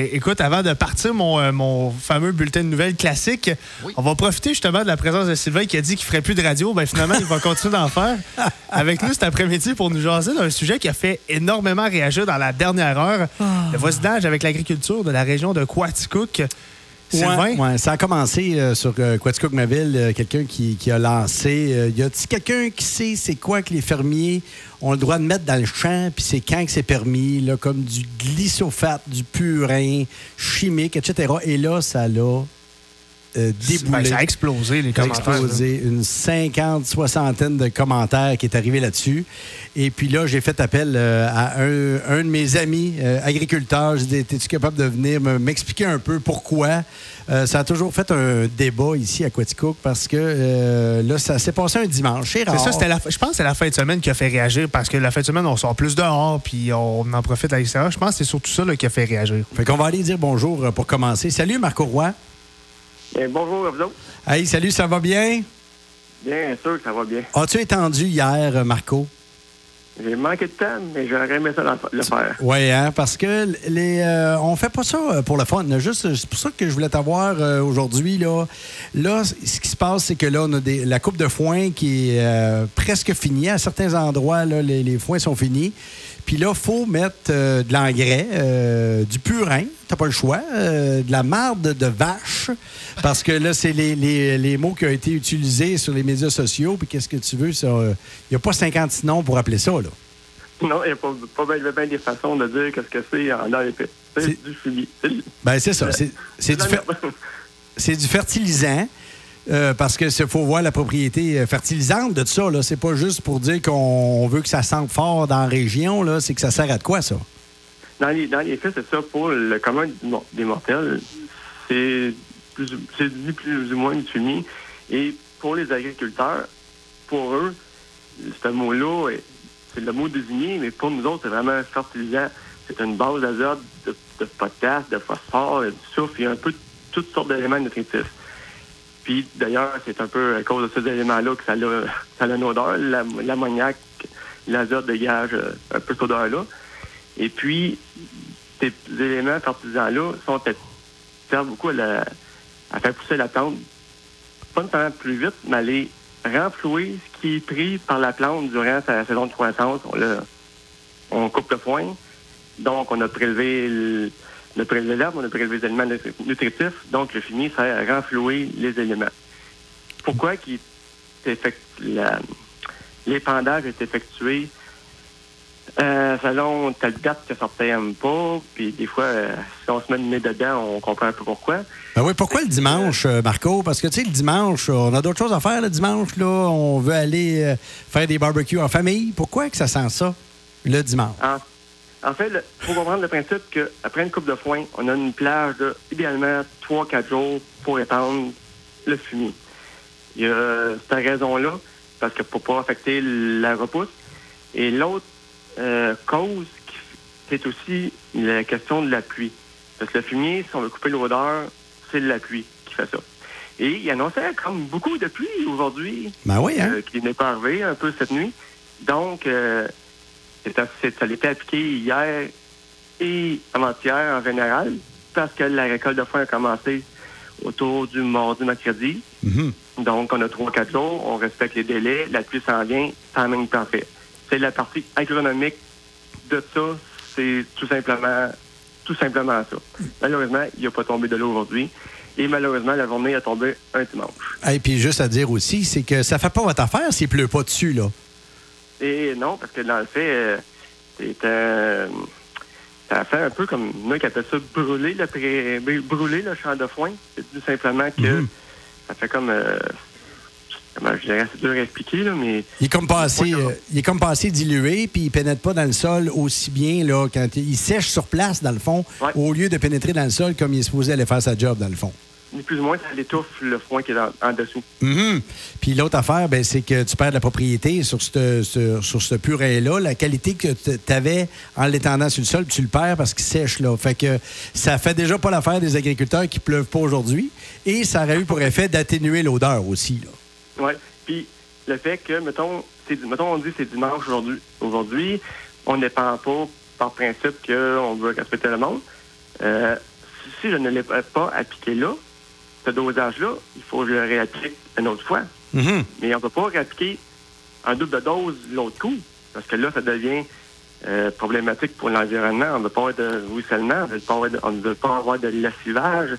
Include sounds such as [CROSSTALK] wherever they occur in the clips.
Ben, écoute, avant de partir mon, euh, mon fameux bulletin de nouvelles classique, on va profiter justement de la présence de Sylvain qui a dit qu'il ferait plus de radio. Ben, finalement, il va continuer d'en faire [LAUGHS] avec nous cet après-midi pour nous jaser d'un sujet qui a fait énormément réagir dans la dernière heure. Le voisinage avec l'agriculture de la région de Quaticook. Sylvain? Ouais, ouais, ça a commencé euh, sur euh, Quaticook-Maville, euh, quelqu'un qui, qui a lancé. euh, y a-t-il quelqu'un qui sait c'est quoi que les fermiers ont le droit de mettre dans le champ, puis c'est quand que c'est permis, là, comme du glyphosate, du purin, chimique, etc. Et là, ça l'a euh, déboulé. Ben, ça a explosé, les Ça a commentaires. explosé. Une cinquante, soixantaine de commentaires qui est arrivé là-dessus. Et puis là, j'ai fait appel euh, à un, un de mes amis euh, agriculteurs. J'ai dit, es-tu capable de venir me- m'expliquer un peu pourquoi? Euh, ça a toujours fait un débat ici à Quaticook parce que euh, là, ça s'est passé un dimanche. C'est ça, c'était la, je pense que c'est la fin de semaine qui a fait réagir parce que la fin de semaine, on sort plus dehors puis on en profite à l'extérieur. Je pense que c'est surtout ça là, qui a fait réagir. Fait qu'on va aller dire bonjour euh, pour commencer. Salut, Marco Roy. Eh, bonjour à vous autres. Hey, salut, ça va bien? Bien sûr que ça va bien. As-tu étendu hier, euh, Marco? J'ai manqué de temps, mais j'aurais aimé ça le- faire. Oui, hein, parce que les, euh, on fait pas ça euh, pour le fun. Juste, c'est pour ça que je voulais t'avoir euh, aujourd'hui. Là. là, ce qui se passe, c'est que là, on a des- la coupe de foin qui est euh, presque finie. À certains endroits, là, les, les foins sont finis. Puis là, il faut mettre euh, de l'engrais, euh, du purin, t'as pas le choix, euh, de la marde de vache, parce que là, c'est les, les- les mots qui ont été utilisés sur les médias sociaux. Puis qu'est-ce que tu veux? Il n'y a pas 56 noms pour appeler ça. Là. Non, il n'y a pas, pas bien, bien des façons de dire qu'est-ce que c'est en l'air épais. C'est du fumier. Ben, c'est ça. C'est c'est du, fer- c'est du fertilisant. Euh, parce que faut voir la propriété euh, fertilisante de ça. là. C'est pas juste pour dire qu'on veut que ça sente fort dans la région. C'est que ça sert à de quoi, ça? Dans les, faits, c'est ça. Pour le commun des mortels, c'est plus, plus ou moins du fumier. Et pour les agriculteurs, pour eux, ce mot-là, est- c'est le mot désigné, mais pour nous autres, c'est vraiment un fertilisant. C'est une base d'azote, de, de potasse, de phosphore, de soufre, il y a un peu toutes sortes d'éléments nutritifs. Puis d'ailleurs, c'est un peu à cause de ces éléments-là que ça a, ça a une odeur. La- L'ammoniac, l'azote dégage euh, un peu cette odeur-là. Et puis, ces éléments fertilisants-là sont servent beaucoup à, la- à faire pousser la plante, pas nécessairement plus vite, mais à aller renflouer ce qui est pris par la plante durant sa saison de croissance. On, le- on coupe le foin, donc on a prélevé le- on a prélevé l'herbe, on a prélevé les éléments nutri- nutritifs, donc le fumier sert à renflouer les éléments. Pourquoi l'épandage est effectué euh, selon telle date que ça ne pas, puis des fois, euh, si on se met le nez dedans, on comprend un peu pourquoi. Ben oui, pourquoi le dimanche, euh, Marco? Parce que, tu sais, le dimanche, on a d'autres choses à faire le dimanche. là. On veut aller euh, faire des barbecues en famille. Pourquoi que ça sent ça le dimanche? En, en fait, il faut comprendre le principe qu'après une coupe de foin, on a une plage de idéalement 3-4 jours pour épandre le fumier. Il y a cette raison-là, parce que pour pas affecter la repousse. Et l'autre euh, cause, c'est aussi la question de la pluie. Parce que le fumier, si on veut couper l'odeur, c'est la pluie qui fait ça. Et il annonçait comme beaucoup de pluie aujourd'hui Ben oui, hein? euh, qui n'est pas arrivé un peu cette nuit. Donc, euh, ça l'était appliqué hier et avant-hier en général, parce que la récolte de foin a commencé autour du mardi, mercredi. Mhm. Donc, on a trois, quatre jours, on respecte les délais, la pluie s'en vient, ça même temps fait. C'est la partie agronomique de ça, c'est tout simplement, tout simplement ça. Malheureusement, il n'a pas tombé de l'eau aujourd'hui. Et malheureusement, la journée a tombé un dimanche. Et puis juste à dire aussi, c'est que ça fait pas votre affaire s'il pleut pas dessus, là. Et non, parce que dans le fait, euh, c'est un. Ça fait un peu comme nous qui appelle ça brûler le, pré- brûler le champ de foin. C'est tout simplement que Mhm. ça fait comme. euh, comment je dirais, c'est dur à expliquer, là, mais. Il est comme pas assez, Oui, euh, il est comme pas assez dilué, puis il pénètre pas dans le sol aussi bien là, quand il, il sèche sur place, dans le fond, Ouais. au lieu de pénétrer dans le sol comme il est supposé aller faire sa job, dans le fond. Ni plus ou moins, ça l'étouffe le foin qui est en, en dessous. Mhm. Puis l'autre affaire, ben, c'est que tu perds de la propriété sur ce sur, sur ce purin-là. La qualité que tu avais en l'étendant sur le sol, tu le perds parce qu'il sèche. Là. Fait que ça fait déjà pas l'affaire des agriculteurs qui pleuvent pas aujourd'hui. Et ça aurait eu pour effet d'atténuer l'odeur aussi. Là. Oui. Puis le fait que, mettons, mettons on dit c'est dimanche aujourd'hui. Aujourd'hui, on ne dépend pas par principe qu'on veut respecter le monde. Euh, si je ne l'ai pas appliqué là, ce dosage-là, il faut que je le réapplique une autre fois. Mhm. Mais on ne peut pas réappliquer un double de dose l'autre coup, parce que là, ça devient euh, problématique pour l'environnement. On ne veut pas avoir de ruissellement, on ne veut pas avoir de lessivage.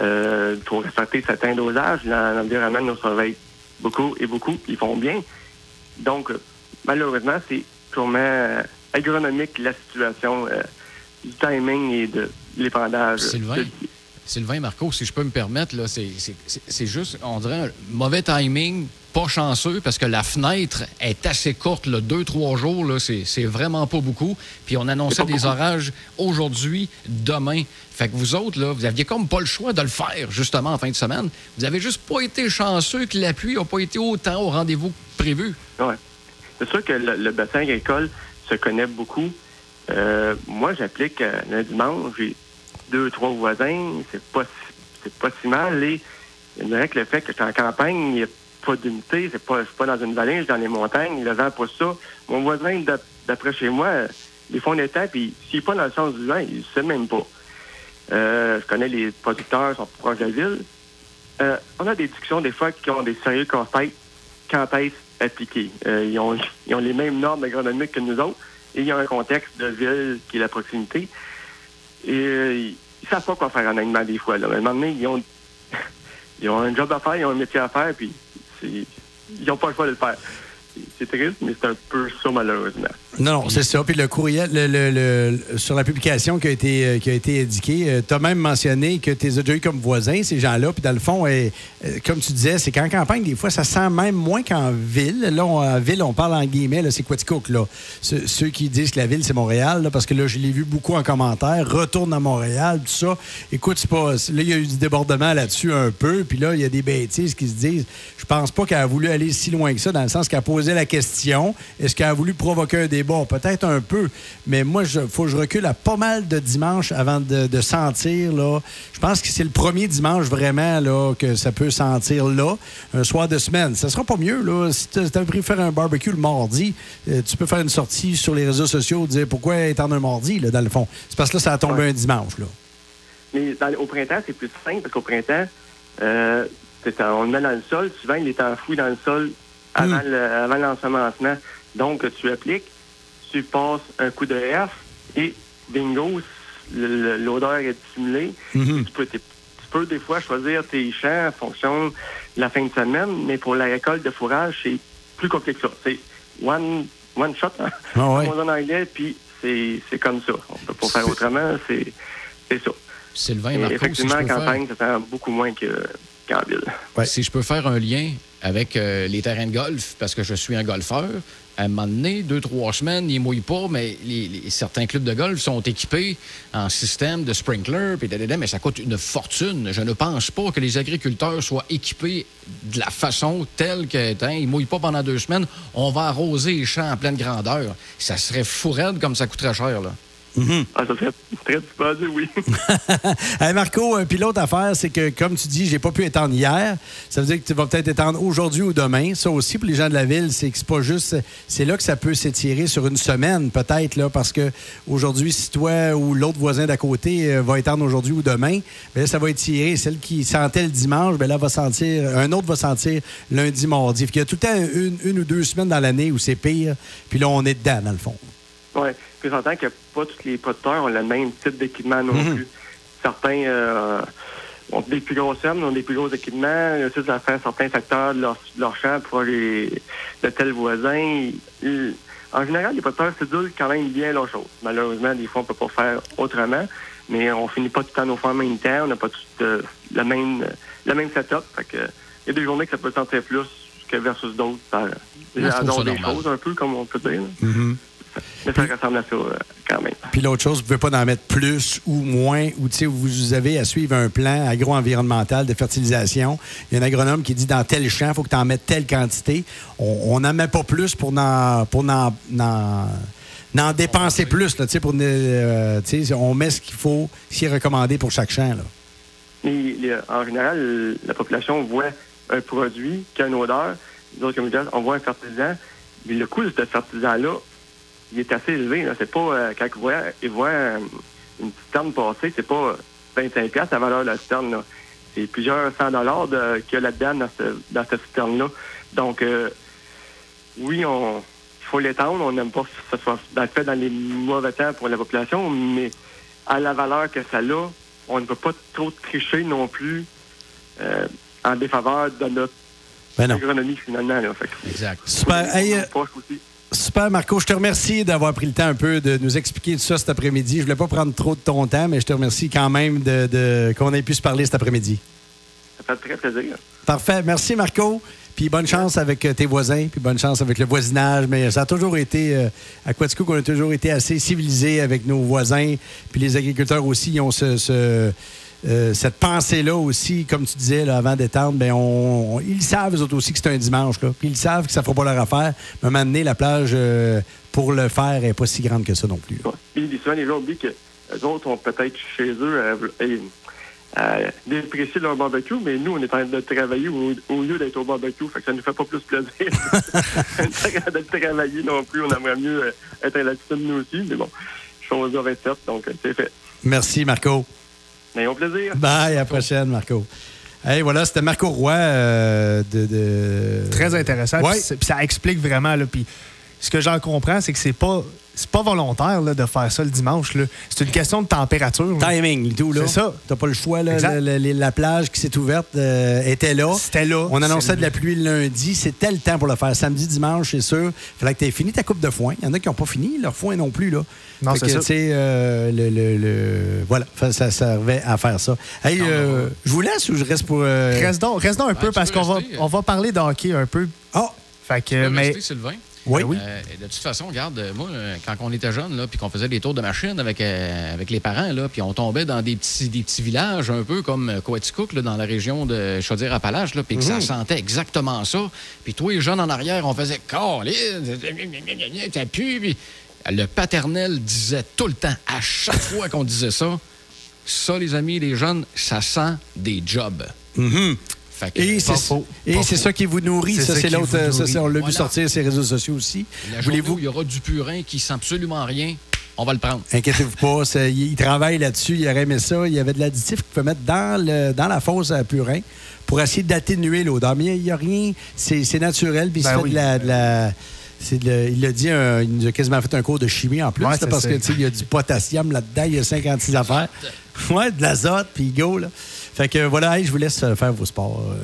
Euh, pour respecter certains dosages, l'environnement nous surveille beaucoup et beaucoup, ils font bien. Donc, malheureusement, c'est purement agronomique la situation euh, du timing et de l'épandage. Sylvain, Marco, si je peux me permettre, là, c'est juste, on dirait, un mauvais timing, pas chanceux, parce que la fenêtre est assez courte, là, deux, trois jours, là, c'est vraiment pas beaucoup. Puis on annonçait des orages aujourd'hui, demain. Fait que vous autres, là, vous aviez comme pas le choix de le faire, justement, en fin de semaine. Vous avez juste pas été chanceux que la pluie n'a pas été autant au rendez-vous prévu. Oui. C'est sûr que le, bassin agricole se connaît beaucoup. Euh, moi, j'applique euh, le dimanche, j'ai deux, trois voisins, c'est pas c'est pas si mal. Et il dirait que le fait que je suis en campagne, il n'y a pas d'unité, c'est pas, pas dans une vallée, je suis dans les montagnes, le vent pas ça. Mon voisin d'après chez moi, des fois on était, puis s'il n'est pas dans le sens du vent, il ne sait même pas. Euh, je connais les producteurs, ils sont proches de la ville. Euh, on a des discussions des fois qui ont des sérieux conseils quand est-ce appliqué. Euh, ils, ont, ils ont les mêmes normes agronomiques que nous autres et il y a un contexte de ville qui est la proximité. Et euh, ils ne savent pas quoi faire en animal des fois. Là. À un moment donné, ils ont, [LAUGHS] ils ont un job à faire, ils ont un métier à faire, puis ils n'ont pas le choix de le faire. C'est triste, mais c'est un peu ça, malheureusement. Non, non, c'est ça. Puis le courriel, le, sur la publication qui a été, euh, qui a été indiquée, euh, tu as même mentionné que tu les as déjà eu comme voisins, ces gens-là. Puis dans le fond, euh, comme tu disais, c'est qu'en campagne, des fois, ça sent même moins qu'en ville. Là, en ville, on parle en guillemets, c'est Quaticook, là. Ceux, qui disent que la ville, c'est Montréal, parce que là, je l'ai vu beaucoup en commentaire. Retourne à Montréal, tout ça. Écoute, c'est pas. Là, il y a eu du débordement là-dessus un peu. Puis là, il y a des bêtises qui se disent. Je pense pas qu'elle a voulu aller si loin que ça, dans le sens qu'elle a posé la question est-ce qu'elle a voulu provoquer un débat? Peut-être un peu, mais moi, il faut que je recule à pas mal de dimanches avant de, sentir. Là. Je pense que c'est le premier dimanche vraiment là, que ça peut sentir là, un soir de semaine. Ça sera pas mieux. Là. Si tu as pris faire un barbecue le mardi, euh, tu peux faire une sortie sur les réseaux sociaux dire pourquoi étendre un mardi, là, dans le fond. C'est parce que là, ça a tombé un dimanche. Là. Mais au printemps, c'est plus simple parce qu'au printemps, euh, on le met dans le sol. Souvent, il est enfoui dans le sol avant hmm. l'ensemencement. Donc, tu appliques tu passes un coup de F et bingo, l'odeur est dissimulée. Mhm. tu, peux, des fois choisir tes champs en fonction de la fin de semaine, mais pour la récolte de fourrage, c'est plus compliqué que ça. C'est one, one shot, hein? Ouais. en anglais, puis c'est comme ça. On peut pas faire autrement, c'est ça. Sylvain, Marco, effectivement, en campagne, ça fait beaucoup moins ville. Si je peux faire un lien avec euh, les terrains de golf, parce que je suis un golfeur, à un moment donné, deux, trois semaines, ils ne mouillent pas, mais certains clubs de golf sont équipés en système de sprinkler, mais ça coûte une fortune. Je ne pense pas que les agriculteurs soient équipés de la façon telle que ils ne mouillent pas pendant deux semaines, on va arroser les champs en pleine grandeur. Ça serait fou comme ça coûterait cher. Là. Mhm. Ah, ça serait très disposé, oui. [LAUGHS] hey Marco, puis l'autre affaire, c'est que, comme tu dis, j'ai pas pu étendre hier. Ça veut dire que tu vas peut-être étendre aujourd'hui ou demain. Ça aussi, pour les gens de la ville, c'est que c'est pas juste. C'est là que ça peut s'étirer sur une semaine, peut-être, là, parce que aujourd'hui, si toi ou l'autre voisin d'à côté euh, va étendre aujourd'hui ou demain, bien, ça va étirer. Celle qui sentait le dimanche, bien, là, va sentir. Un autre va sentir lundi, mardi. Il y a tout le temps une, une ou deux semaines dans l'année où c'est pire. Puis là, on est dedans, dans le fond. Oui. Puis j'entends que pas tous les producteurs ont le même type d'équipement non mhm. plus. Certains euh, ont des plus grosses fermes, ont des plus gros équipements, ils ont à faire certains secteurs de leur, leur champ pour les, de tels voisins. en général, les producteurs sédulent quand même bien leurs choses. Malheureusement, des fois, on peut pas faire autrement, mais on finit pas tout le temps nos fois en même temps, on n'a pas tout euh, le même le même setup. Fait que, il y a des journées que ça peut sentir plus que versus d'autres. Ça, ça des choses un peu, comme on peut dire. Mm-hmm. Mais ça ressemble à ça euh, quand même. Puis l'autre chose, vous ne pouvez pas en mettre plus ou moins, ou vous avez à suivre un plan agro-environnemental de fertilisation. Il y a un agronome qui dit dans tel champ, il faut que tu en mettes telle quantité. On n'en met pas plus pour n'en pour n'en dépenser plus. Là, pour, euh, on met ce qu'il faut, ce qui est recommandé pour chaque champ. Là. Mais, en général, la population voit un produit qui a une odeur. D'autres, comme on voit un fertilisant. Mais le coût de ce fertilisant-là il est assez élevé. C'est pas euh, quand il voit, il voit euh, une petite terne passer, c'est pas 25 la valeur de la citerne. là. C'est plusieurs cent dollars de- qu'il y a là-dedans dans, ce- dans cette citerne-là. Donc, euh, oui, on il faut l'étendre. On n'aime pas que ce soit dans le fait dans les mauvais temps pour la population, mais à la valeur que ça a, on ne peut pas trop tricher non plus euh, en défaveur de notre Ben non. agronomie, finalement. Là. Fait que- Exact. Super. Hey, euh, Poche aussi. Super, Marco. Je te remercie d'avoir pris le temps un peu de nous expliquer tout ça cet après-midi. Je voulais pas prendre trop de ton temps, mais je te remercie quand même de, de- qu'on ait pu se parler cet après-midi. Ça fait très plaisir. Parfait. Merci, Marco. Puis bonne chance avec euh, tes voisins, puis bonne chance avec le voisinage. Mais ça a toujours été, euh, à Quaticook, on a toujours été assez civilisés avec nos voisins. Puis les agriculteurs aussi, ils ont ce, ce, euh, cette pensée-là aussi, comme tu disais là, avant d'étendre. Ben on, on- ils savent, eux autres aussi, que c'est un dimanche. Là. Puis ils savent que ça ne fera pas leur affaire. Mais à un moment donné, la plage, euh, pour le faire, n'est pas si grande que ça non plus. Ouais. Puis souvent, les gens oublient que les autres ont peut-être chez eux euh, euh, euh, déprécié leur barbecue, mais nous, on est en train de travailler au, au lieu d'être au barbecue. Fait que ça nous fait pas plus plaisir [LAUGHS] de travailler non plus. On aimerait mieux euh, être à la piscine, nous aussi. Mais bon, chose va être faite, donc c'est fait. Merci, Marco. Mais au plaisir. Bye, à la prochaine, Marco. Hey, voilà, c'était Marco Roy euh, de, de- Très intéressant. Ouais. Puis ça explique vraiment. Là, puis ce que j'en comprends, c'est que c'est pas c'est pas volontaire là, de faire ça le dimanche. là. C'est une question de température. là. Timing, tout, là. C'est ça. T'as pas le choix, là. Exact. Le- le- la plage qui s'est ouverte euh, était là. C'était là. On annonçait de la pluie le lundi. C'était le temps pour le faire. Samedi, dimanche, c'est sûr. Fallait que tu aies fini ta coupe de foin. Il y en a qui n'ont pas fini leur foin non plus, là. Non, c'est que, ça. euh, le, le- le- Voilà, ça servait à faire ça. Hey, euh, je vous laisse ou je reste pour. euh, Reste donc, reste donc un Ben, peu parce qu'on va, on va parler de hockey un peu. Ah, Fait que, Tu peux mais rester, Sylvain? Oui. oui. Euh, de toute façon, regarde, euh, moi, euh, quand on était jeune, là, puis qu'on faisait des tours de machine avec, euh, avec les parents, là, puis on tombait dans des petits, des petits villages un peu comme Coaticook, là, dans la région de Chaudière-Appalaches, puis que ça sentait exactement ça. Puis toi, les jeunes en arrière, on faisait « Colin, ça pue! » Puis Le paternel disait tout le temps, à chaque fois qu'on disait ça, ça, les amis, les jeunes, ça sent des jobs. Que, Et c'est ça qui vous nourrit. Ça, c'est l'autre. on l'a vu sortir sur les réseaux sociaux aussi. Voulez-vous. il y aura du purin qui sent absolument rien, on va le prendre. Inquiétez-vous pas, [LAUGHS] il, il travaille là-dessus, il aurait aimé ça. Il y avait de l'additif qu'il pouvait mettre dans, le, dans la fosse à purin pour essayer d'atténuer l'odeur. Mais il n'y a rien, c'est naturel. Puis il Ben fait oui. de la. de il a dit, un- il nous a quasiment fait un cours de chimie en plus, Ouais, là, parce ça. que tu sais, il y a du potassium là-dedans, il y a 56 affaires. Ouais, de l'azote, puis go, là. Fait que voilà, je vous laisse faire vos sports. euh.